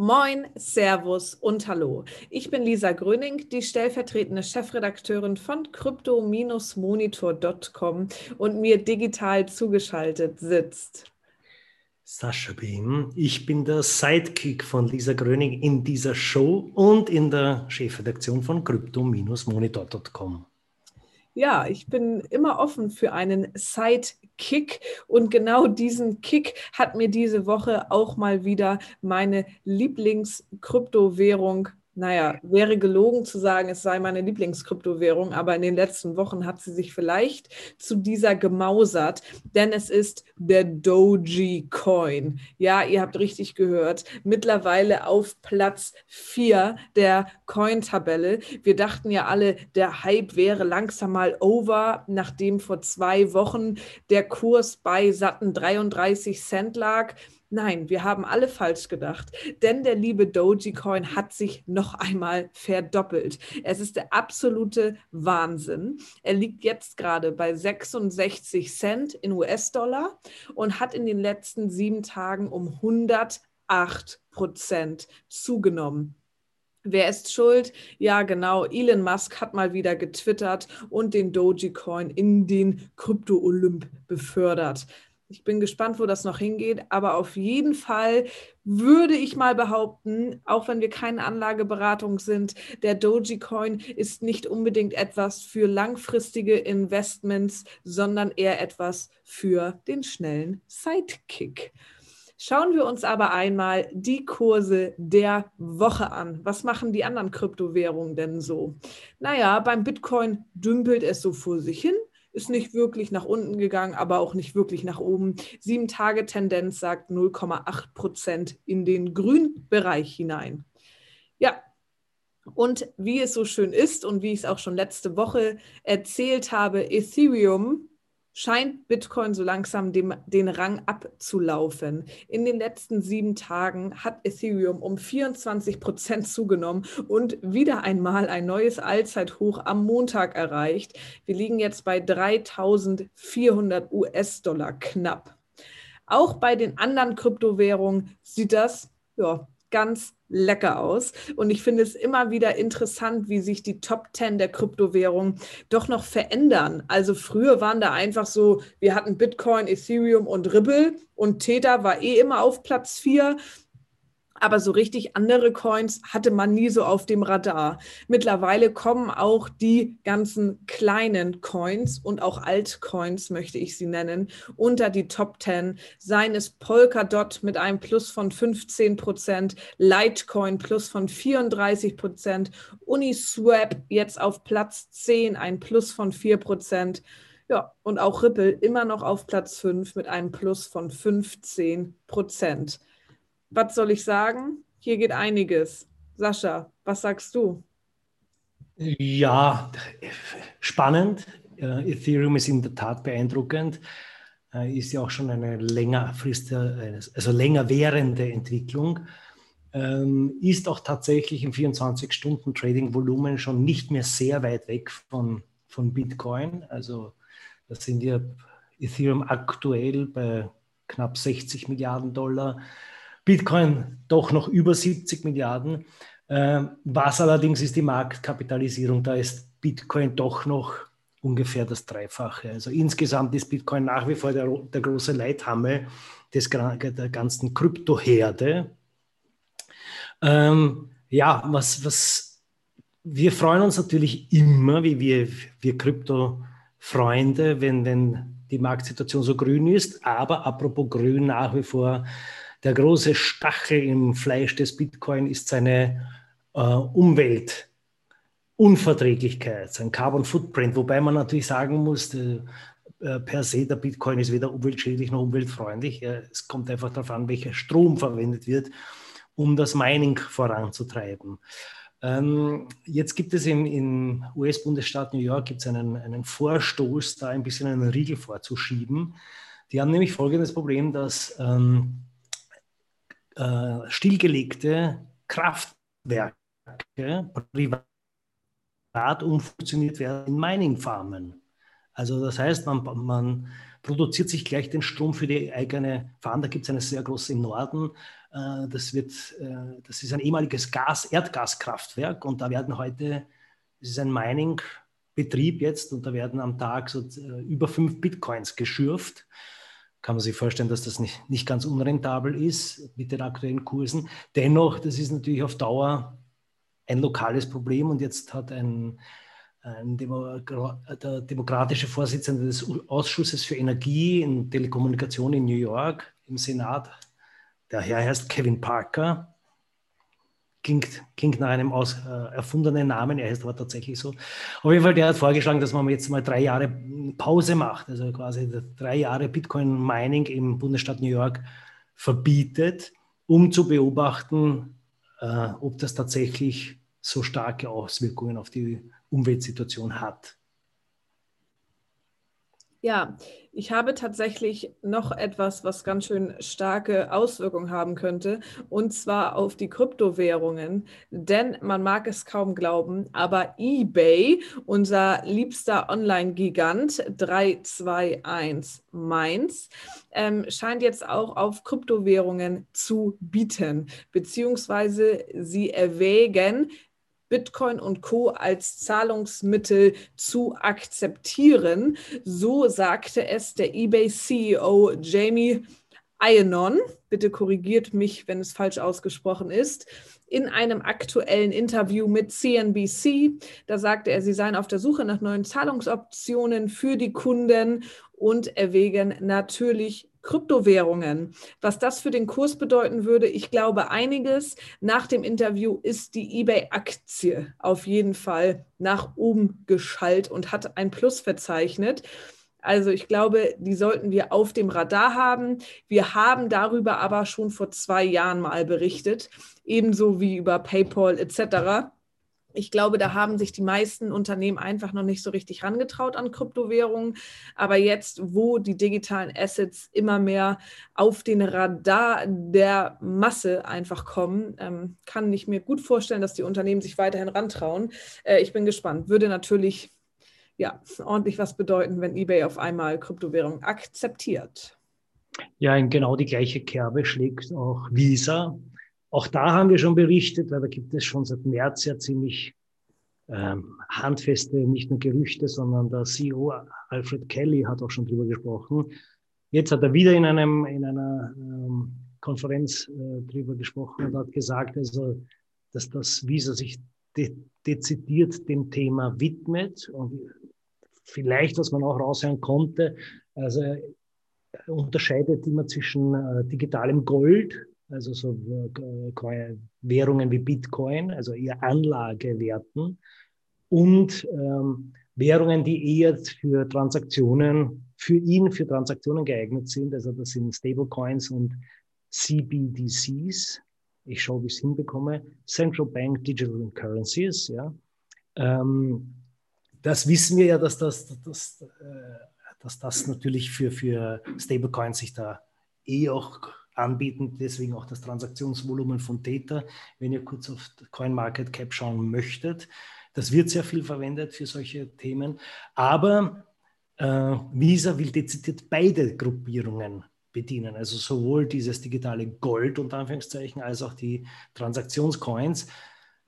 Moin, Servus und Hallo. Ich bin Lisa Gröning, die stellvertretende Chefredakteurin von crypto-monitor.com und mir digital zugeschaltet sitzt. Sascha Behm, ich bin der Sidekick von Lisa Gröning in dieser Show und in der Chefredaktion von crypto-monitor.com. Ja, ich bin immer offen für einen Sidekick. Kick. Und genau diesen Kick hat mir diese Woche auch mal wieder meine Lieblingskryptowährung naja, wäre gelogen zu sagen, es sei meine Lieblingskryptowährung, aber in den letzten Wochen hat sie sich vielleicht zu dieser gemausert, denn es ist der Doji Coin. Ja, ihr habt richtig gehört, mittlerweile auf Platz 4 der Coin-Tabelle. Wir dachten ja alle, der Hype wäre langsam mal over, nachdem vor zwei Wochen der Kurs bei satten 33 Cent lag. Nein, wir haben alle falsch gedacht, denn der liebe Dogecoin hat sich noch einmal verdoppelt. Es ist der absolute Wahnsinn. Er liegt jetzt gerade bei 66 Cent in US-Dollar und hat in den letzten sieben Tagen um 108 Prozent zugenommen. Wer ist schuld? Ja, genau. Elon Musk hat mal wieder getwittert und den Dogecoin in den Krypto-Olymp befördert. Ich bin gespannt, wo das noch hingeht, aber auf jeden Fall würde ich mal behaupten, auch wenn wir keine Anlageberatung sind, der Dogecoin ist nicht unbedingt etwas für langfristige Investments, sondern eher etwas für den schnellen Sidekick. Schauen wir uns aber einmal die Kurse der Woche an. Was machen die anderen Kryptowährungen denn so? Naja, beim Bitcoin dümpelt es so vor sich hin ist nicht wirklich nach unten gegangen, aber auch nicht wirklich nach oben. Sieben Tage Tendenz sagt 0,8 Prozent in den Grünbereich hinein. Ja, und wie es so schön ist und wie ich es auch schon letzte Woche erzählt habe, Ethereum scheint Bitcoin so langsam dem, den Rang abzulaufen. In den letzten sieben Tagen hat Ethereum um 24 Prozent zugenommen und wieder einmal ein neues Allzeithoch am Montag erreicht. Wir liegen jetzt bei 3400 US-Dollar knapp. Auch bei den anderen Kryptowährungen sieht das ja, ganz lecker aus. Und ich finde es immer wieder interessant, wie sich die Top 10 der Kryptowährungen doch noch verändern. Also früher waren da einfach so, wir hatten Bitcoin, Ethereum und Ripple und Tether war eh immer auf Platz 4 aber so richtig andere Coins hatte man nie so auf dem Radar. Mittlerweile kommen auch die ganzen kleinen Coins und auch Altcoins, möchte ich sie nennen, unter die Top 10. Seien es Polkadot mit einem Plus von 15 Prozent, Litecoin Plus von 34 Prozent, Uniswap jetzt auf Platz 10, ein Plus von 4 Prozent. Ja, und auch Ripple immer noch auf Platz 5 mit einem Plus von 15 Prozent was soll ich sagen? Hier geht einiges. Sascha, was sagst du? Ja, spannend. Ethereum ist in der Tat beeindruckend. Äh, ist ja auch schon eine längerfristige, also länger währende Entwicklung. Ähm, ist auch tatsächlich im 24-Stunden-Trading-Volumen schon nicht mehr sehr weit weg von, von Bitcoin. Also da sind ja Ethereum aktuell bei knapp 60 Milliarden Dollar. Bitcoin doch noch über 70 Milliarden. Ähm, was allerdings ist die Marktkapitalisierung? Da ist Bitcoin doch noch ungefähr das Dreifache. Also insgesamt ist Bitcoin nach wie vor der, der große Leithammel des, der ganzen Kryptoherde. Ähm, ja, was, was wir freuen uns natürlich immer, wie wir, wir Krypto-Freunde, wenn, wenn die Marktsituation so grün ist. Aber apropos grün, nach wie vor der große Stachel im Fleisch des Bitcoin ist seine äh, Umweltunverträglichkeit, sein Carbon Footprint, wobei man natürlich sagen muss, äh, äh, per se der Bitcoin ist weder umweltschädlich noch umweltfreundlich. Es kommt einfach darauf an, welcher Strom verwendet wird, um das Mining voranzutreiben. Ähm, jetzt gibt es im, im US-Bundesstaat New York gibt's einen, einen Vorstoß, da ein bisschen einen Riegel vorzuschieben. Die haben nämlich folgendes Problem, dass ähm, äh, stillgelegte Kraftwerke privat umfunktioniert werden in Mining-Farmen. Also das heißt, man, man produziert sich gleich den Strom für die eigene Fahrt. Da gibt es eine sehr große im Norden. Äh, das, wird, äh, das ist ein ehemaliges Gas, Erdgaskraftwerk und da werden heute, es ist ein Mining-Betrieb jetzt und da werden am Tag so über fünf Bitcoins geschürft kann man sich vorstellen, dass das nicht, nicht ganz unrentabel ist mit den aktuellen Kursen. Dennoch, das ist natürlich auf Dauer ein lokales Problem und jetzt hat ein, ein Demo, der demokratische Vorsitzende des Ausschusses für Energie und Telekommunikation in New York im Senat, der Herr heißt Kevin Parker, klingt, klingt nach einem aus, äh, erfundenen Namen, er ist aber tatsächlich so. Auf jeden Fall, der hat vorgeschlagen, dass man jetzt mal drei Jahre Pause macht, also quasi drei Jahre Bitcoin-Mining im Bundesstaat New York verbietet, um zu beobachten, äh, ob das tatsächlich so starke Auswirkungen auf die Umweltsituation hat. Ja, ich habe tatsächlich noch etwas, was ganz schön starke Auswirkungen haben könnte, und zwar auf die Kryptowährungen. Denn man mag es kaum glauben, aber eBay, unser liebster Online-Gigant 321 Mainz, ähm, scheint jetzt auch auf Kryptowährungen zu bieten, beziehungsweise sie erwägen, Bitcoin und Co als Zahlungsmittel zu akzeptieren. So sagte es der eBay-CEO Jamie Ionon. Bitte korrigiert mich, wenn es falsch ausgesprochen ist. In einem aktuellen Interview mit CNBC, da sagte er, sie seien auf der Suche nach neuen Zahlungsoptionen für die Kunden und erwägen natürlich Kryptowährungen. Was das für den Kurs bedeuten würde, ich glaube einiges. Nach dem Interview ist die eBay-Aktie auf jeden Fall nach oben geschallt und hat ein Plus verzeichnet. Also ich glaube, die sollten wir auf dem Radar haben. Wir haben darüber aber schon vor zwei Jahren mal berichtet, ebenso wie über PayPal etc. Ich glaube, da haben sich die meisten Unternehmen einfach noch nicht so richtig rangetraut an Kryptowährungen. Aber jetzt, wo die digitalen Assets immer mehr auf den Radar der Masse einfach kommen, ähm, kann ich mir gut vorstellen, dass die Unternehmen sich weiterhin rantrauen. Äh, ich bin gespannt. Würde natürlich ja, ordentlich was bedeuten, wenn eBay auf einmal Kryptowährungen akzeptiert. Ja, in genau die gleiche Kerbe schlägt auch Visa. Auch da haben wir schon berichtet, weil da gibt es schon seit März ja ziemlich ähm, handfeste, nicht nur Gerüchte, sondern der CEO Alfred Kelly hat auch schon drüber gesprochen. Jetzt hat er wieder in, einem, in einer ähm, Konferenz äh, drüber gesprochen und hat gesagt, also, dass das Visa sich de dezidiert dem Thema widmet und vielleicht, was man auch raushören konnte, also er unterscheidet immer zwischen äh, digitalem Gold, also so äh, Währungen wie Bitcoin, also eher Anlagewerten und ähm, Währungen, die eher für Transaktionen, für ihn für Transaktionen geeignet sind. Also das sind Stablecoins und CBDCs. Ich schaue, wie ich es hinbekomme. Central Bank Digital Currencies, ja. Ähm, das wissen wir ja, dass das, dass, äh, dass das natürlich für, für Stablecoins sich da eh auch anbieten, deswegen auch das Transaktionsvolumen von Theta. Wenn ihr kurz auf CoinMarketCap schauen möchtet, das wird sehr viel verwendet für solche Themen, aber äh, Visa will dezidiert beide Gruppierungen bedienen, also sowohl dieses digitale Gold unter Anführungszeichen als auch die Transaktionscoins.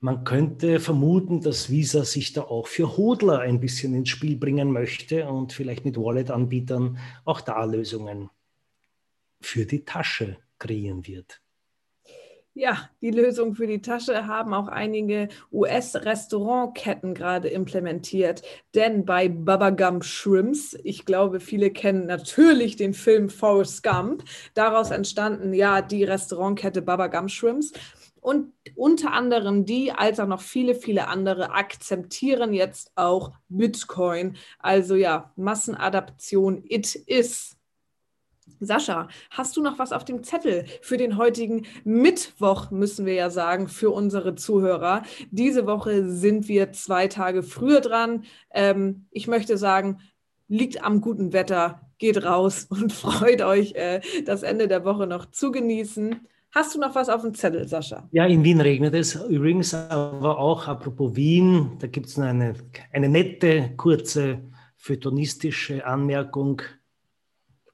Man könnte vermuten, dass Visa sich da auch für Hodler ein bisschen ins Spiel bringen möchte und vielleicht mit Wallet-Anbietern auch da Lösungen für die Tasche kreieren wird. Ja, die Lösung für die Tasche haben auch einige US-Restaurantketten gerade implementiert. Denn bei Baba Gump Shrimps, ich glaube, viele kennen natürlich den Film Forrest Gump, daraus entstanden ja die Restaurantkette Baba Gump Shrimps. Und unter anderem die, als auch noch viele, viele andere, akzeptieren jetzt auch Bitcoin. Also ja, Massenadaption, it is. Sascha, hast du noch was auf dem Zettel für den heutigen Mittwoch, müssen wir ja sagen, für unsere Zuhörer? Diese Woche sind wir zwei Tage früher dran. Ähm, ich möchte sagen, liegt am guten Wetter, geht raus und freut euch, äh, das Ende der Woche noch zu genießen. Hast du noch was auf dem Zettel, Sascha? Ja, in Wien regnet es übrigens, aber auch apropos Wien, da gibt es eine, eine nette, kurze, phytonistische Anmerkung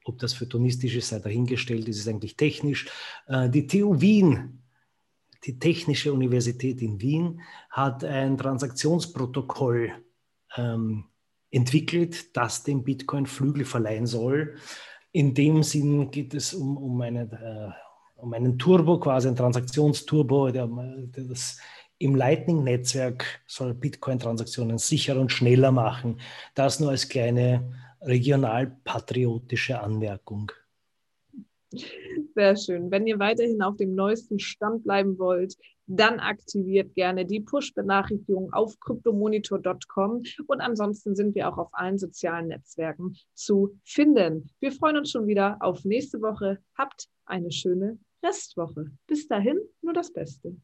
Ob das für tonistisch ist, sei dahingestellt, ist es eigentlich technisch. Äh, die TU Wien, die Technische Universität in Wien, hat ein Transaktionsprotokoll ähm, entwickelt, das dem Bitcoin Flügel verleihen soll. In dem Sinn geht es um, um, eine, äh, um einen Turbo, quasi ein Transaktionsturbo, der, der das im Lightning-Netzwerk soll Bitcoin-Transaktionen sicherer und schneller machen. Das nur als kleine regionalpatriotische Anmerkung. Sehr schön. Wenn ihr weiterhin auf dem neuesten Stand bleiben wollt, dann aktiviert gerne die Push-Benachrichtigung auf cryptomonitor.com und ansonsten sind wir auch auf allen sozialen Netzwerken zu finden. Wir freuen uns schon wieder auf nächste Woche. Habt eine schöne Restwoche. Bis dahin nur das Beste.